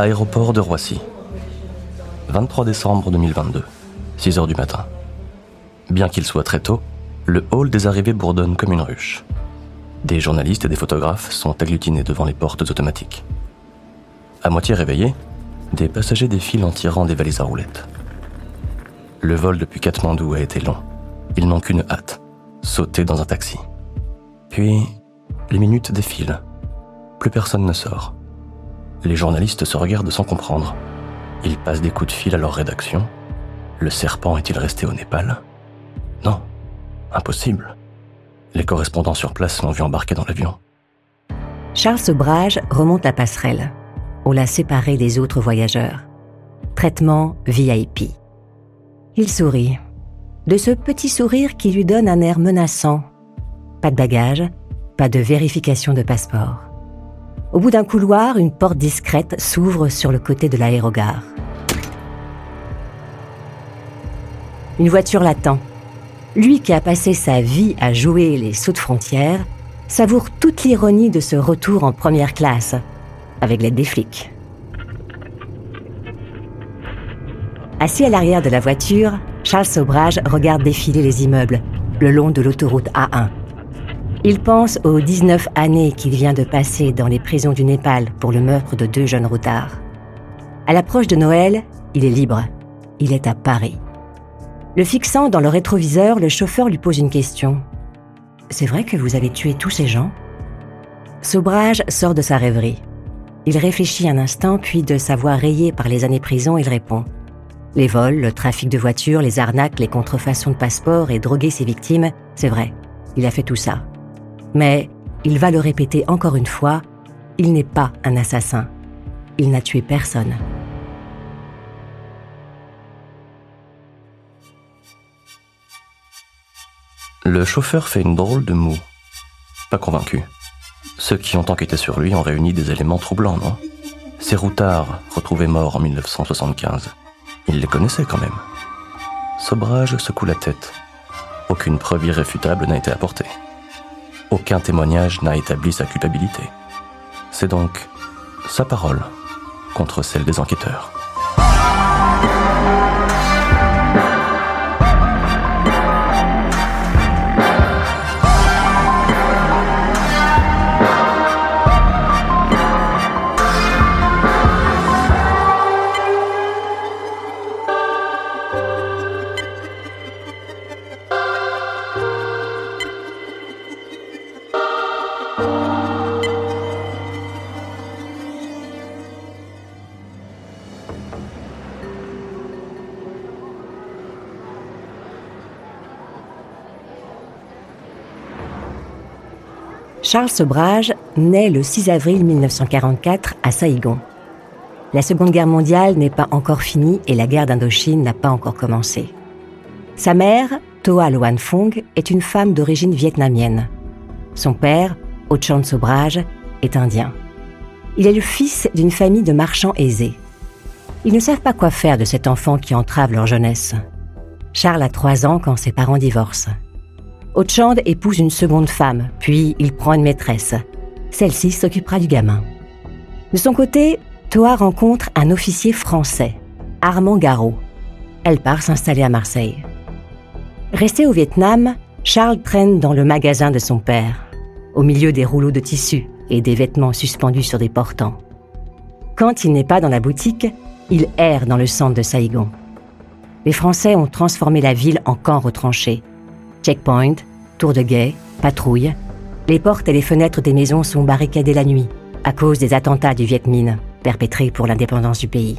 Aéroport de Roissy. 23 décembre 2022, 6 heures du matin. Bien qu'il soit très tôt, le hall des arrivées bourdonne comme une ruche. Des journalistes et des photographes sont agglutinés devant les portes automatiques. À moitié réveillés, des passagers défilent en tirant des valises à roulettes. Le vol depuis Katmandou a été long. Ils n'ont qu'une hâte, sauter dans un taxi. Puis, les minutes défilent. Plus personne ne sort. Les journalistes se regardent sans comprendre. Ils passent des coups de fil à leur rédaction. Le serpent est-il resté au Népal? Non, impossible. Les correspondants sur place l'ont vu embarquer dans l'avion. Charles Sobrage remonte la passerelle. On l'a séparé des autres voyageurs. Traitement VIP. Il sourit. De ce petit sourire qui lui donne un air menaçant. Pas de bagages, pas de vérification de passeport. Au bout d'un couloir, une porte discrète s'ouvre sur le côté de l'aérogare. Une voiture l'attend. Lui qui a passé sa vie à jouer les sauts de frontières, savoure toute l'ironie de ce retour en première classe, avec l'aide des flics. Assis à l'arrière de la voiture, Charles Sobrage regarde défiler les immeubles le long de l'autoroute A1. Il pense aux 19 années qu'il vient de passer dans les prisons du Népal pour le meurtre de deux jeunes routards. À l'approche de Noël, il est libre. Il est à Paris. Le fixant dans le rétroviseur, le chauffeur lui pose une question. C'est vrai que vous avez tué tous ces gens? Sobrage sort de sa rêverie. Il réfléchit un instant, puis de sa voix rayée par les années prison, il répond. Les vols, le trafic de voitures, les arnaques, les contrefaçons de passeports et droguer ses victimes, c'est vrai, il a fait tout ça. Mais il va le répéter encore une fois, il n'est pas un assassin. Il n'a tué personne. Le chauffeur fait une drôle de moue. Pas convaincu. Ceux qui ont enquêté sur lui ont réuni des éléments troublants, non? Ces routards, retrouvés morts en 1975, il les connaissait quand même. Sobrage secoue la tête. Aucune preuve irréfutable n'a été apportée. Aucun témoignage n'a établi sa culpabilité. C'est donc sa parole contre celle des enquêteurs. Charles Sobrage naît le 6 avril 1944 à Saïgon. La Seconde Guerre mondiale n'est pas encore finie et la guerre d'Indochine n'a pas encore commencé. Sa mère, Toa Loan Fong, est une femme d'origine vietnamienne. Son père, Ochan Sobrage, est indien. Il est le fils d'une famille de marchands aisés. Ils ne savent pas quoi faire de cet enfant qui entrave leur jeunesse. Charles a trois ans quand ses parents divorcent. Ochand épouse une seconde femme, puis il prend une maîtresse. Celle-ci s'occupera du gamin. De son côté, Toa rencontre un officier français, Armand Garot. Elle part s'installer à Marseille. Resté au Vietnam, Charles traîne dans le magasin de son père, au milieu des rouleaux de tissu et des vêtements suspendus sur des portants. Quand il n'est pas dans la boutique, il erre dans le centre de Saïgon. Les Français ont transformé la ville en camp retranché. Checkpoint, tour de guet, patrouille. Les portes et les fenêtres des maisons sont barricadées la nuit à cause des attentats du Viet Minh perpétrés pour l'indépendance du pays.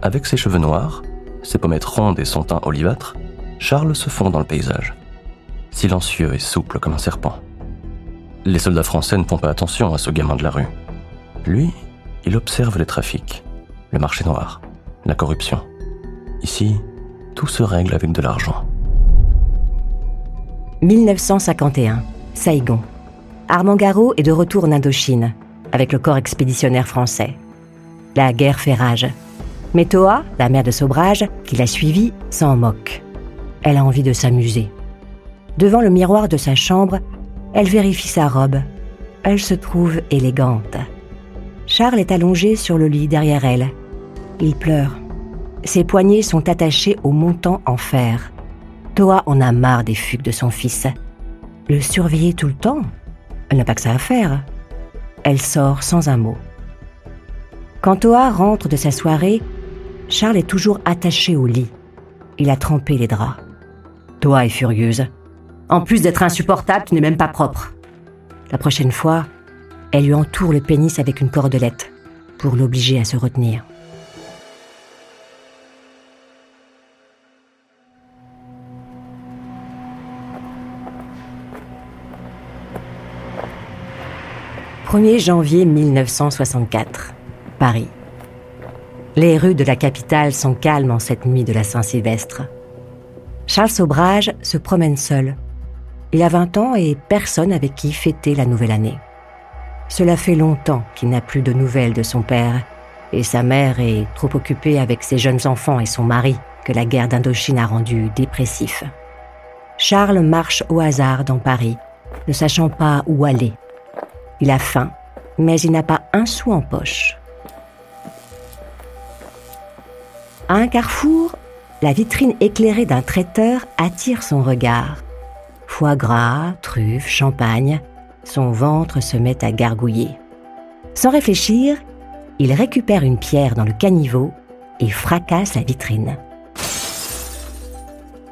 Avec ses cheveux noirs, ses pommettes rondes et son teint olivâtre, Charles se fond dans le paysage, silencieux et souple comme un serpent. Les soldats français ne font pas attention à ce gamin de la rue. Lui, il observe les trafics, le marché noir, la corruption. Ici, tout se règle avec de l'argent. 1951, Saïgon. Armand Garot est de retour en Indochine, avec le corps expéditionnaire français. La guerre fait rage. Mais Toa, la mère de Sobrage, qui l'a suivi, s'en moque. Elle a envie de s'amuser. Devant le miroir de sa chambre, elle vérifie sa robe. Elle se trouve élégante. Charles est allongé sur le lit derrière elle. Il pleure. Ses poignets sont attachés au montant en fer. Toa en a marre des fugues de son fils. Le surveiller tout le temps Elle n'a pas que ça à faire. Elle sort sans un mot. Quand Toa rentre de sa soirée, Charles est toujours attaché au lit. Il a trempé les draps. Toa est furieuse. En plus d'être insupportable, tu n'es même pas propre. La prochaine fois, elle lui entoure le pénis avec une cordelette pour l'obliger à se retenir. « 1er janvier 1964, Paris. Les rues de la capitale sont calmes en cette nuit de la Saint-Sylvestre. Charles Sobrage se promène seul. Il a 20 ans et personne avec qui fêter la nouvelle année. Cela fait longtemps qu'il n'a plus de nouvelles de son père, et sa mère est trop occupée avec ses jeunes enfants et son mari que la guerre d'Indochine a rendu dépressif. Charles marche au hasard dans Paris, ne sachant pas où aller. Il a faim, mais il n'a pas un sou en poche. À un carrefour, la vitrine éclairée d'un traiteur attire son regard. Foie gras, truffes, champagne, son ventre se met à gargouiller. Sans réfléchir, il récupère une pierre dans le caniveau et fracasse la vitrine.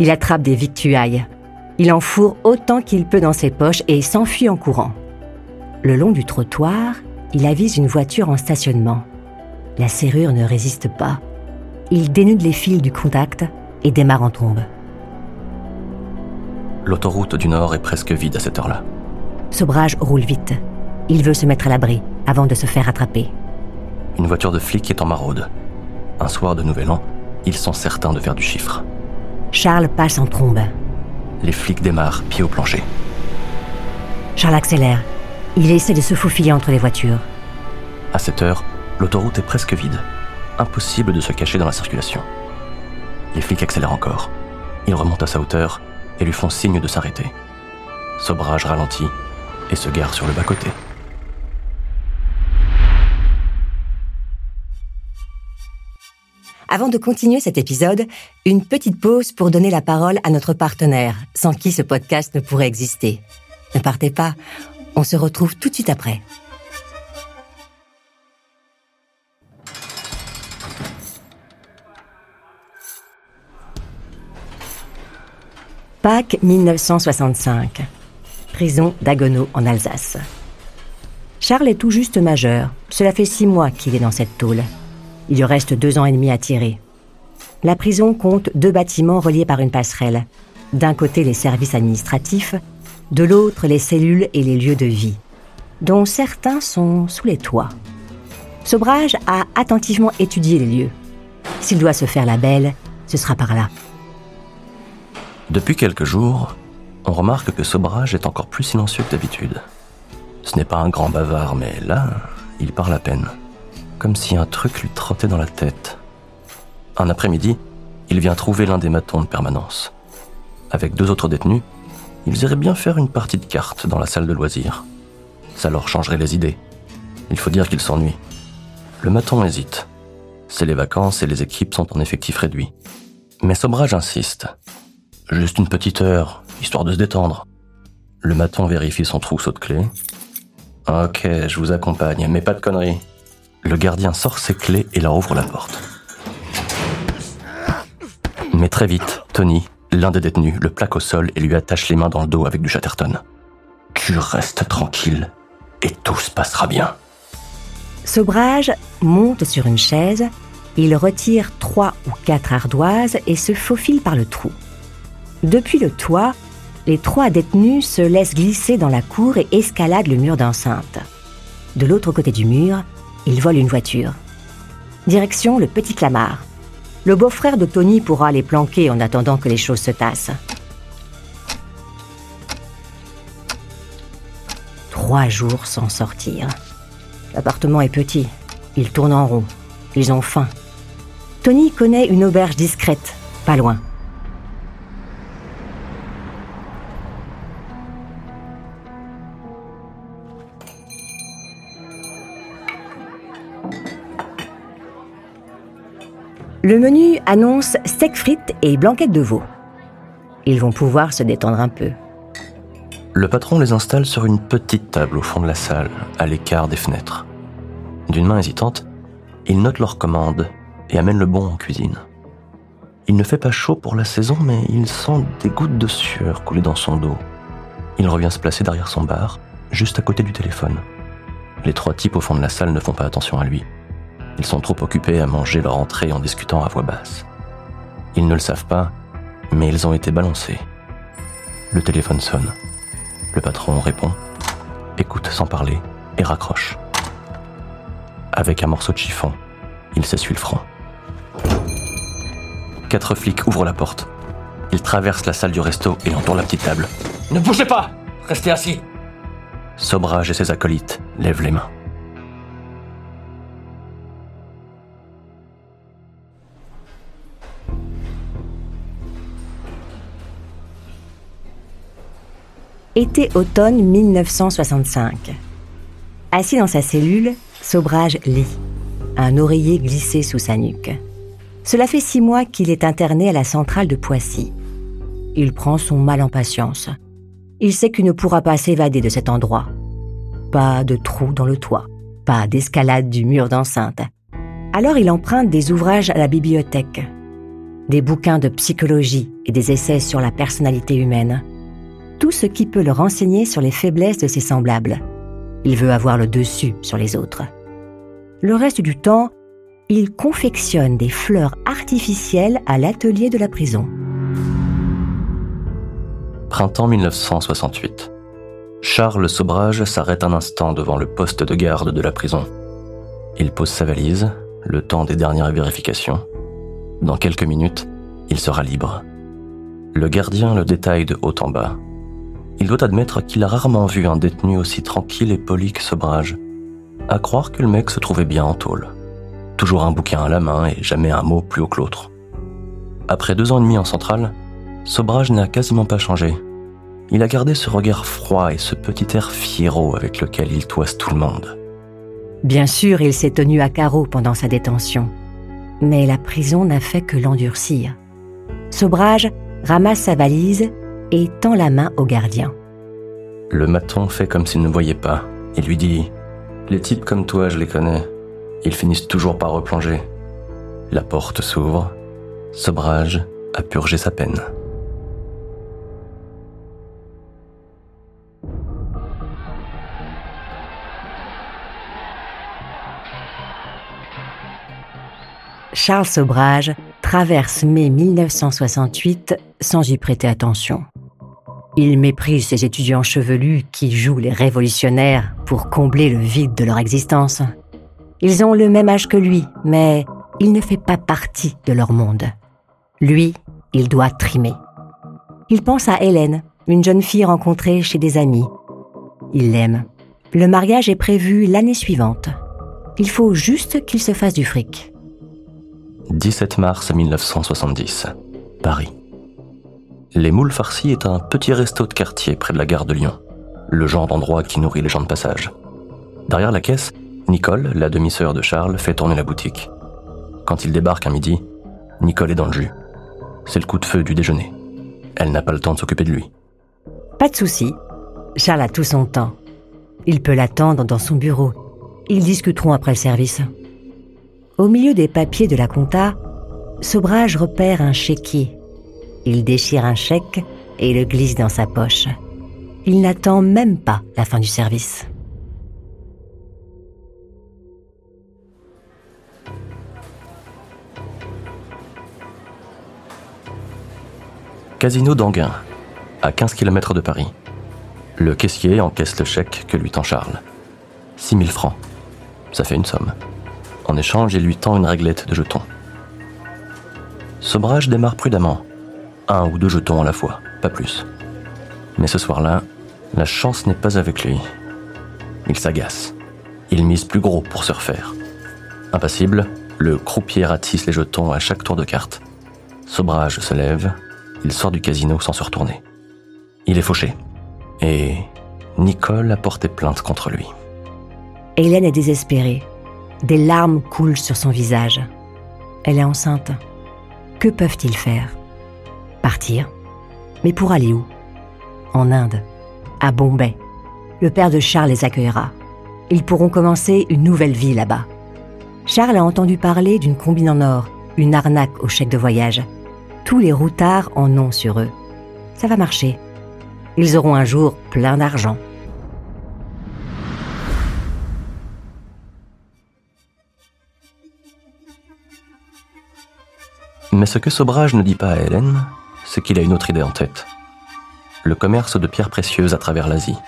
Il attrape des victuailles. Il en fourre autant qu'il peut dans ses poches et s'enfuit en courant. Le long du trottoir, il avise une voiture en stationnement. La serrure ne résiste pas il dénude les fils du contact et démarre en trombe. L'autoroute du Nord est presque vide à cette heure-là. Sobrage roule vite. Il veut se mettre à l'abri avant de se faire attraper. Une voiture de flic est en maraude. Un soir de Nouvel An, ils sont certains de faire du chiffre. Charles passe en trombe. Les flics démarrent, pied au plancher. Charles accélère. Il essaie de se faufiler entre les voitures. À cette heure, l'autoroute est presque vide impossible de se cacher dans la circulation. Les flics accélèrent encore. Ils remontent à sa hauteur et lui font signe de s'arrêter. Sobrage ralentit et se gare sur le bas-côté. Avant de continuer cet épisode, une petite pause pour donner la parole à notre partenaire, sans qui ce podcast ne pourrait exister. Ne partez pas, on se retrouve tout de suite après. Pâques 1965. Prison d'Agonau en Alsace. Charles est tout juste majeur. Cela fait six mois qu'il est dans cette tôle. Il lui reste deux ans et demi à tirer. La prison compte deux bâtiments reliés par une passerelle. D'un côté les services administratifs, de l'autre les cellules et les lieux de vie, dont certains sont sous les toits. Sobrage a attentivement étudié les lieux. S'il doit se faire la belle, ce sera par là. Depuis quelques jours, on remarque que Sobrage est encore plus silencieux que d'habitude. Ce n'est pas un grand bavard, mais là, il parle à peine, comme si un truc lui trottait dans la tête. Un après-midi, il vient trouver l'un des matons de permanence. Avec deux autres détenus, ils iraient bien faire une partie de cartes dans la salle de loisirs. Ça leur changerait les idées. Il faut dire qu'il s'ennuie. Le maton hésite. C'est les vacances et les équipes sont en effectif réduit. Mais Sobrage insiste. Juste une petite heure, histoire de se détendre. Le maton vérifie son trousseau de clés. Ok, je vous accompagne, mais pas de conneries. Le gardien sort ses clés et leur ouvre la porte. Mais très vite, Tony, l'un des détenus, le plaque au sol et lui attache les mains dans le dos avec du chatterton. Tu restes tranquille et tout se passera bien. Sobrage monte sur une chaise, il retire trois ou quatre ardoises et se faufile par le trou. Depuis le toit, les trois détenus se laissent glisser dans la cour et escaladent le mur d'enceinte. De l'autre côté du mur, ils volent une voiture. Direction le Petit Clamart. Le beau-frère de Tony pourra les planquer en attendant que les choses se tassent. Trois jours sans sortir. L'appartement est petit. Ils tournent en rond. Ils ont faim. Tony connaît une auberge discrète, pas loin. Le menu annonce steak frites et blanquette de veau. Ils vont pouvoir se détendre un peu. Le patron les installe sur une petite table au fond de la salle, à l'écart des fenêtres. D'une main hésitante, il note leurs commandes et amène le bon en cuisine. Il ne fait pas chaud pour la saison, mais il sent des gouttes de sueur couler dans son dos. Il revient se placer derrière son bar, juste à côté du téléphone. Les trois types au fond de la salle ne font pas attention à lui. Ils sont trop occupés à manger leur entrée en discutant à voix basse. Ils ne le savent pas, mais ils ont été balancés. Le téléphone sonne. Le patron répond, écoute sans parler et raccroche. Avec un morceau de chiffon, il s'essuie le front. Quatre flics ouvrent la porte. Ils traversent la salle du resto et entourent la petite table. Ne bougez pas Restez assis Sobrage et ses acolytes lèvent les mains. Été-automne 1965. Assis dans sa cellule, Sobrage lit, un oreiller glissé sous sa nuque. Cela fait six mois qu'il est interné à la centrale de Poissy. Il prend son mal en patience. Il sait qu'il ne pourra pas s'évader de cet endroit. Pas de trou dans le toit, pas d'escalade du mur d'enceinte. Alors il emprunte des ouvrages à la bibliothèque, des bouquins de psychologie et des essais sur la personnalité humaine tout ce qui peut le renseigner sur les faiblesses de ses semblables. Il veut avoir le dessus sur les autres. Le reste du temps, il confectionne des fleurs artificielles à l'atelier de la prison. Printemps 1968. Charles Sobrage s'arrête un instant devant le poste de garde de la prison. Il pose sa valise, le temps des dernières vérifications. Dans quelques minutes, il sera libre. Le gardien le détaille de haut en bas il doit admettre qu'il a rarement vu un détenu aussi tranquille et poli que Sobrage. À croire que le mec se trouvait bien en tôle. Toujours un bouquin à la main et jamais un mot plus haut que l'autre. Après deux ans et demi en centrale, Sobrage n'a quasiment pas changé. Il a gardé ce regard froid et ce petit air fiero avec lequel il toise tout le monde. Bien sûr, il s'est tenu à carreau pendant sa détention. Mais la prison n'a fait que l'endurcir. Sobrage ramasse sa valise et tend la main au gardien. Le maton fait comme s'il ne voyait pas. Il lui dit Les types comme toi, je les connais. Ils finissent toujours par replonger. La porte s'ouvre. Sobrage a purgé sa peine. Charles Sobrage traverse mai 1968 sans y prêter attention. Il méprise ces étudiants chevelus qui jouent les révolutionnaires pour combler le vide de leur existence. Ils ont le même âge que lui, mais il ne fait pas partie de leur monde. Lui, il doit trimer. Il pense à Hélène, une jeune fille rencontrée chez des amis. Il l'aime. Le mariage est prévu l'année suivante. Il faut juste qu'il se fasse du fric. 17 mars 1970, Paris. Les Moules Farcis est un petit resto de quartier près de la gare de Lyon, le genre d'endroit qui nourrit les gens de passage. Derrière la caisse, Nicole, la demi-sœur de Charles, fait tourner la boutique. Quand il débarque à midi, Nicole est dans le jus. C'est le coup de feu du déjeuner. Elle n'a pas le temps de s'occuper de lui. Pas de souci. Charles a tout son temps. Il peut l'attendre dans son bureau. Ils discuteront après le service. Au milieu des papiers de la compta, Sobrage repère un chéquier il déchire un chèque et le glisse dans sa poche. Il n'attend même pas la fin du service. Casino d'Anguin, à 15 km de Paris. Le caissier encaisse le chèque que lui tend Charles. 6 000 francs. Ça fait une somme. En échange, il lui tend une réglette de jetons. Sobrage démarre prudemment un ou deux jetons à la fois, pas plus. Mais ce soir-là, la chance n'est pas avec lui. Il s'agace. Il mise plus gros pour se refaire. Impassible, le croupier ratisse les jetons à chaque tour de carte. Sobrage se lève, il sort du casino sans se retourner. Il est fauché. Et Nicole a porté plainte contre lui. Hélène est désespérée. Des larmes coulent sur son visage. elle est enceinte. Que peuvent-ils faire? Partir Mais pour aller où? En Inde, à Bombay. Le père de Charles les accueillera. Ils pourront commencer une nouvelle vie là-bas. Charles a entendu parler d'une combine en or, une arnaque au chèque de voyage. Tous les routards en ont sur eux. Ça va marcher. Ils auront un jour plein d'argent. Mais ce que Sobrage ne dit pas à Hélène, c'est qu'il a une autre idée en tête. Le commerce de pierres précieuses à travers l'Asie.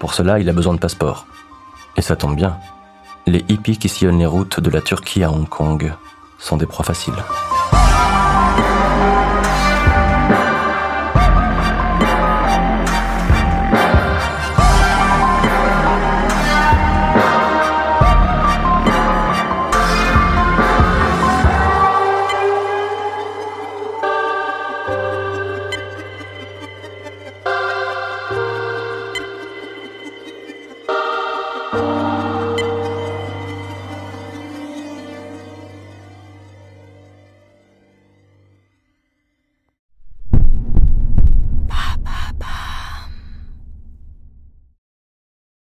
Pour cela, il a besoin de passeport. Et ça tombe bien. Les hippies qui sillonnent les routes de la Turquie à Hong Kong sont des proies faciles.